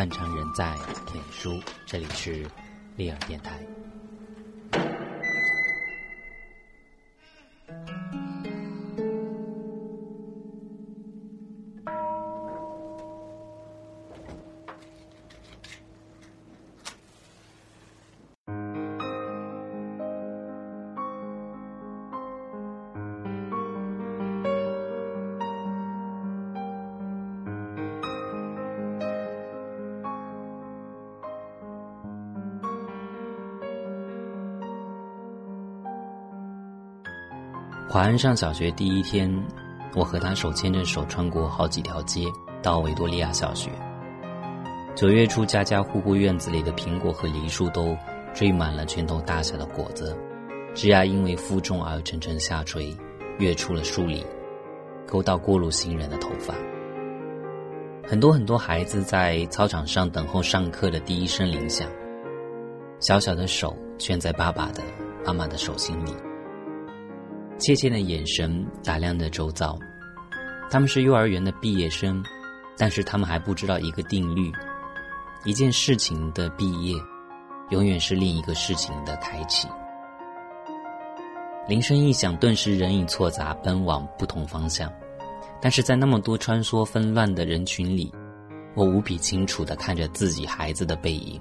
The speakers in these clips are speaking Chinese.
断肠人在天书，这里是利尔电台。华安上小学第一天，我和他手牵着手穿过好几条街，到维多利亚小学。九月初，家家户户院子里的苹果和梨树都缀满了拳头大小的果子，枝桠因为负重而沉沉下垂，跃出了树里，勾到过路行人的头发。很多很多孩子在操场上等候上课的第一声铃响，小小的手圈在爸爸的、妈妈的手心里。怯怯的眼神打量着周遭，他们是幼儿园的毕业生，但是他们还不知道一个定律：一件事情的毕业，永远是另一个事情的开启。铃声一响，顿时人影错杂，奔往不同方向。但是在那么多穿梭纷乱的人群里，我无比清楚地看着自己孩子的背影，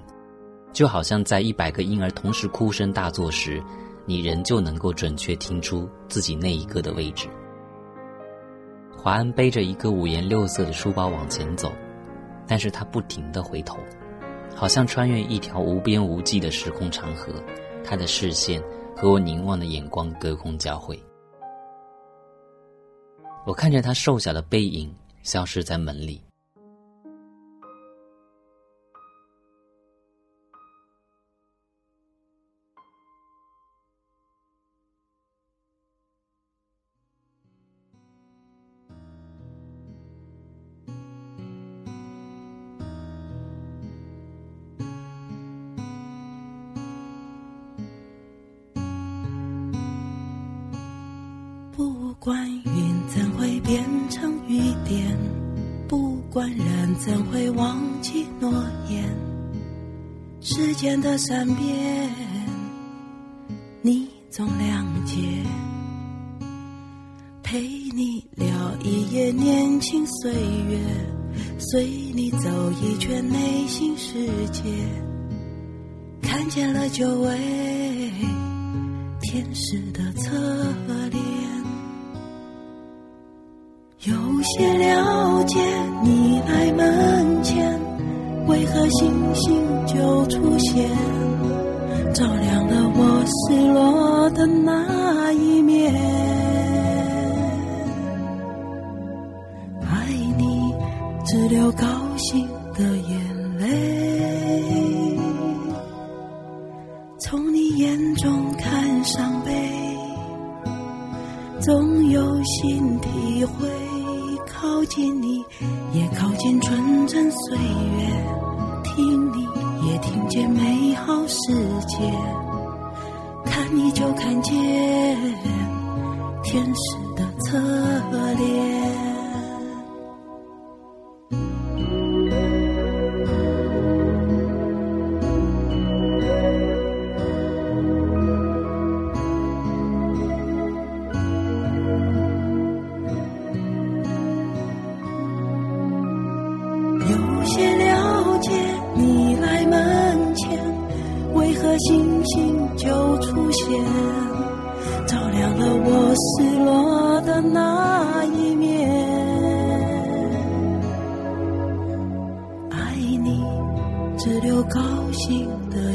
就好像在一百个婴儿同时哭声大作时。你仍旧能够准确听出自己那一个的位置。华安背着一个五颜六色的书包往前走，但是他不停的回头，好像穿越一条无边无际的时空长河。他的视线和我凝望的眼光隔空交汇。我看着他瘦小的背影消失在门里。忘记诺言，时间的善变，你总谅解。陪你聊一夜年轻岁月，随你走一圈内心世界，看见了久违天使的侧脸。有些了解，你来门前，为何星星就出现，照亮了我失落的那一面。爱你，只留高兴的眼见你，也靠近纯真岁月；听你，也听见美好世界；看你就看见天使高兴的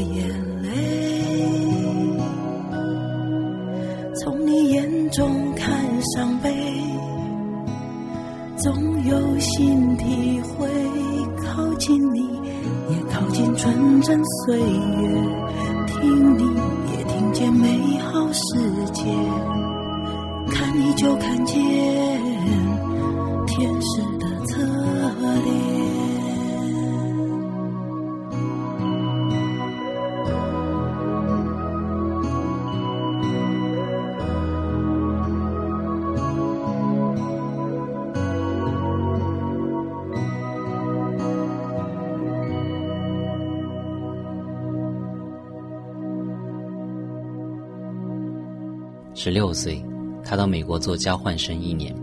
十六岁，他到美国做交换生一年，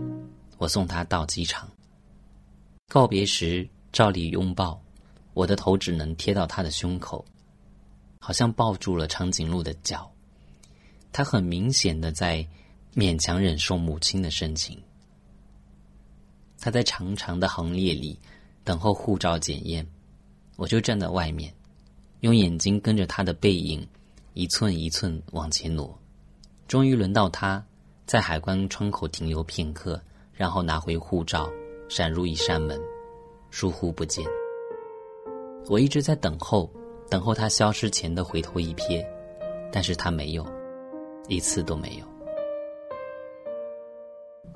我送他到机场。告别时，照例拥抱，我的头只能贴到他的胸口，好像抱住了长颈鹿的脚。他很明显的在勉强忍受母亲的深情。他在长长的行列里等候护照检验，我就站在外面，用眼睛跟着他的背影一寸一寸往前挪。终于轮到他在海关窗口停留片刻，然后拿回护照。闪入一扇门，疏忽不见。我一直在等候，等候他消失前的回头一瞥，但是他没有，一次都没有。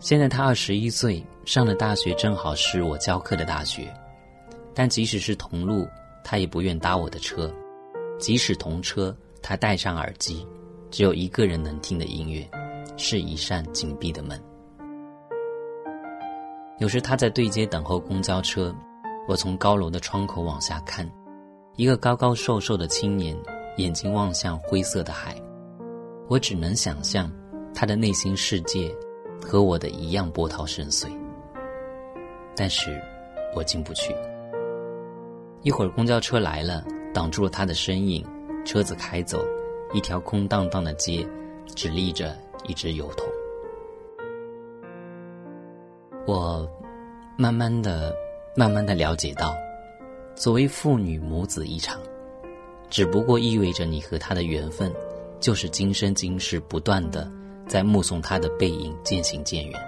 现在他二十一岁，上了大学，正好是我教课的大学。但即使是同路，他也不愿搭我的车；即使同车，他戴上耳机，只有一个人能听的音乐，是一扇紧闭的门。有时他在对街等候公交车，我从高楼的窗口往下看，一个高高瘦瘦的青年，眼睛望向灰色的海，我只能想象他的内心世界和我的一样波涛深邃。但是，我进不去。一会儿公交车来了，挡住了他的身影，车子开走，一条空荡荡的街，只立着一只油桶。我慢慢的、慢慢的了解到，所谓父女母子一场，只不过意味着你和他的缘分，就是今生今世不断的在目送他的背影渐行渐远。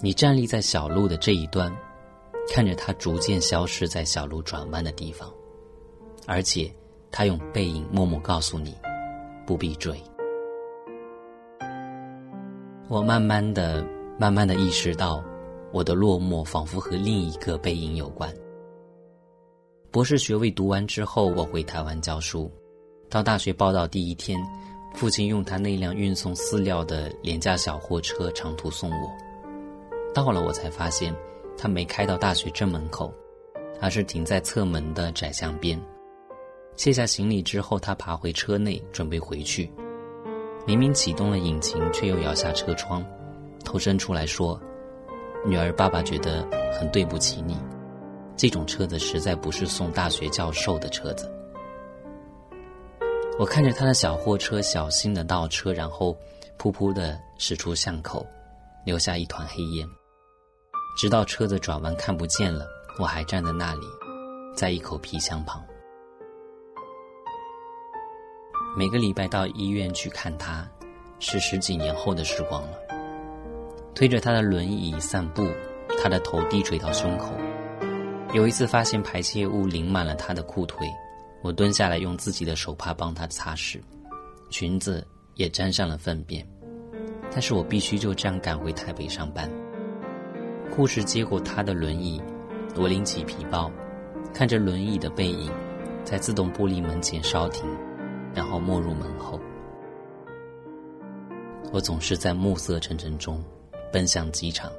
你站立在小路的这一端，看着他逐渐消失在小路转弯的地方，而且他用背影默默告诉你，不必追。我慢慢的。慢慢的意识到，我的落寞仿佛和另一个背影有关。博士学位读完之后，我回台湾教书。到大学报到第一天，父亲用他那辆运送饲料的廉价小货车长途送我。到了，我才发现，他没开到大学正门口，而是停在侧门的窄巷边。卸下行李之后，他爬回车内准备回去，明明启动了引擎，却又摇下车窗。头伸出来说：“女儿，爸爸觉得很对不起你。这种车子实在不是送大学教授的车子。”我看着他的小货车小心的倒车，然后噗噗的驶出巷口，留下一团黑烟。直到车子转弯看不见了，我还站在那里，在一口皮箱旁。每个礼拜到医院去看他，是十几年后的时光了。推着他的轮椅散步，他的头低垂到胸口。有一次发现排泄物淋满了他的裤腿，我蹲下来用自己的手帕帮他擦拭，裙子也沾上了粪便。但是我必须就这样赶回台北上班。护士接过他的轮椅，我拎起皮包，看着轮椅的背影，在自动玻璃门前稍停，然后没入门后。我总是在暮色沉沉中。奔向机场。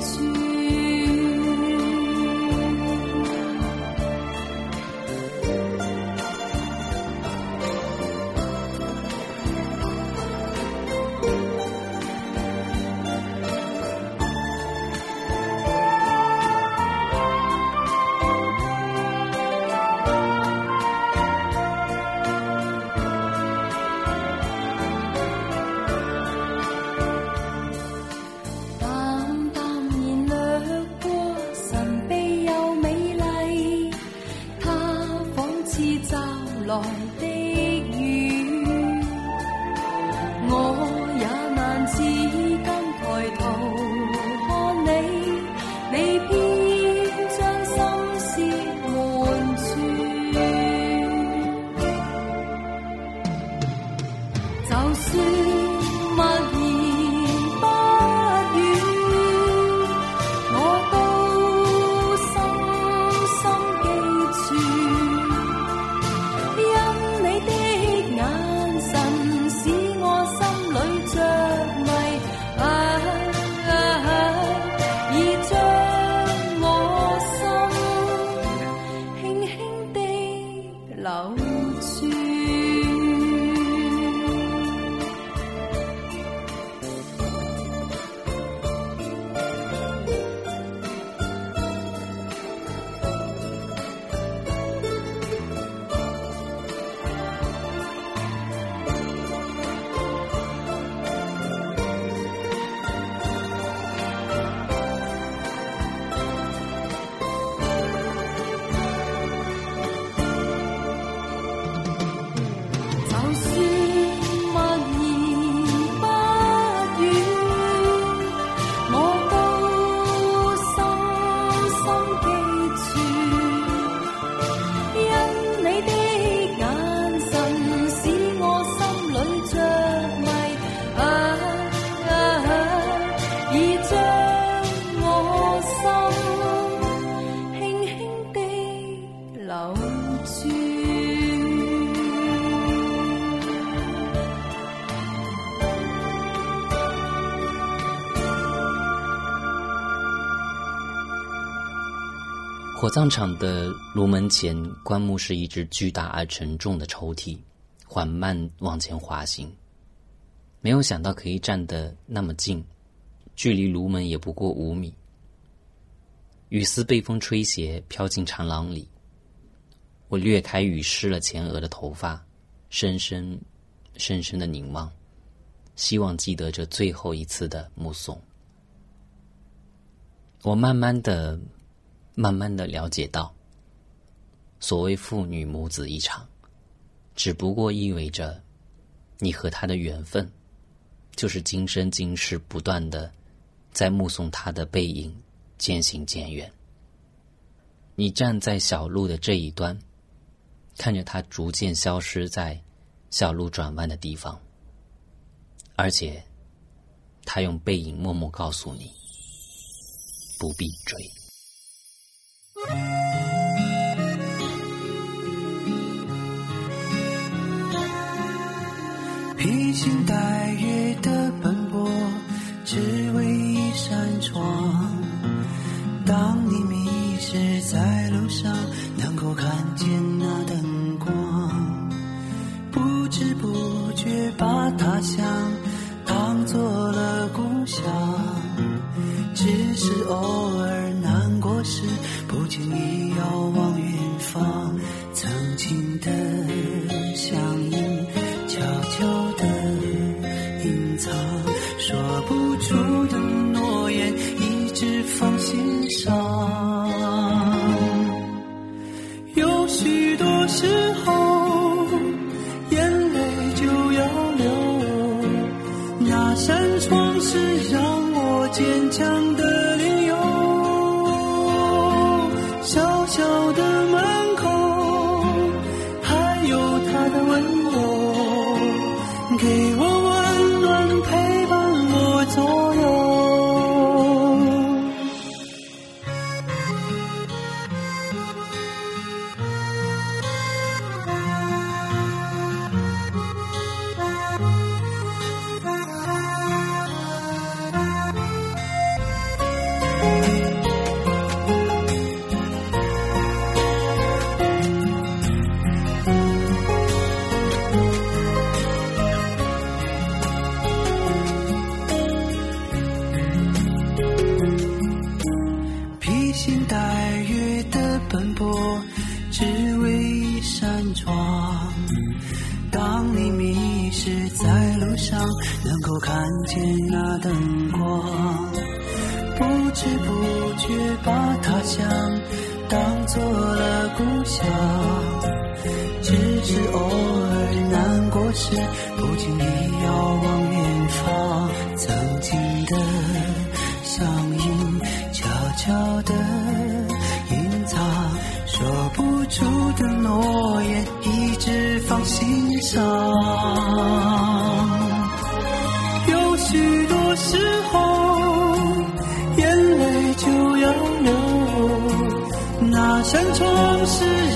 to 来火葬场的炉门前，棺木是一只巨大而沉重的抽屉，缓慢往前滑行。没有想到可以站得那么近，距离炉门也不过五米。雨丝被风吹斜，飘进长廊里。我掠开雨湿了前额的头发，深深、深深的凝望，希望记得这最后一次的目送。我慢慢的。慢慢的了解到，所谓父女母子一场，只不过意味着，你和他的缘分，就是今生今世不断的在目送他的背影渐行渐远。你站在小路的这一端，看着他逐渐消失在小路转弯的地方，而且，他用背影默默告诉你，不必追。披星戴月的奔波，只为一扇窗。当你迷失在路上，能够看见那灯光，不知不觉把他乡当做了故乡，只是偶尔的。是偶尔难过时，不经意遥望远方，曾经的相映，悄悄的隐藏，说不出的诺言，一直放心上。有许多时候，眼泪就要流，那扇窗是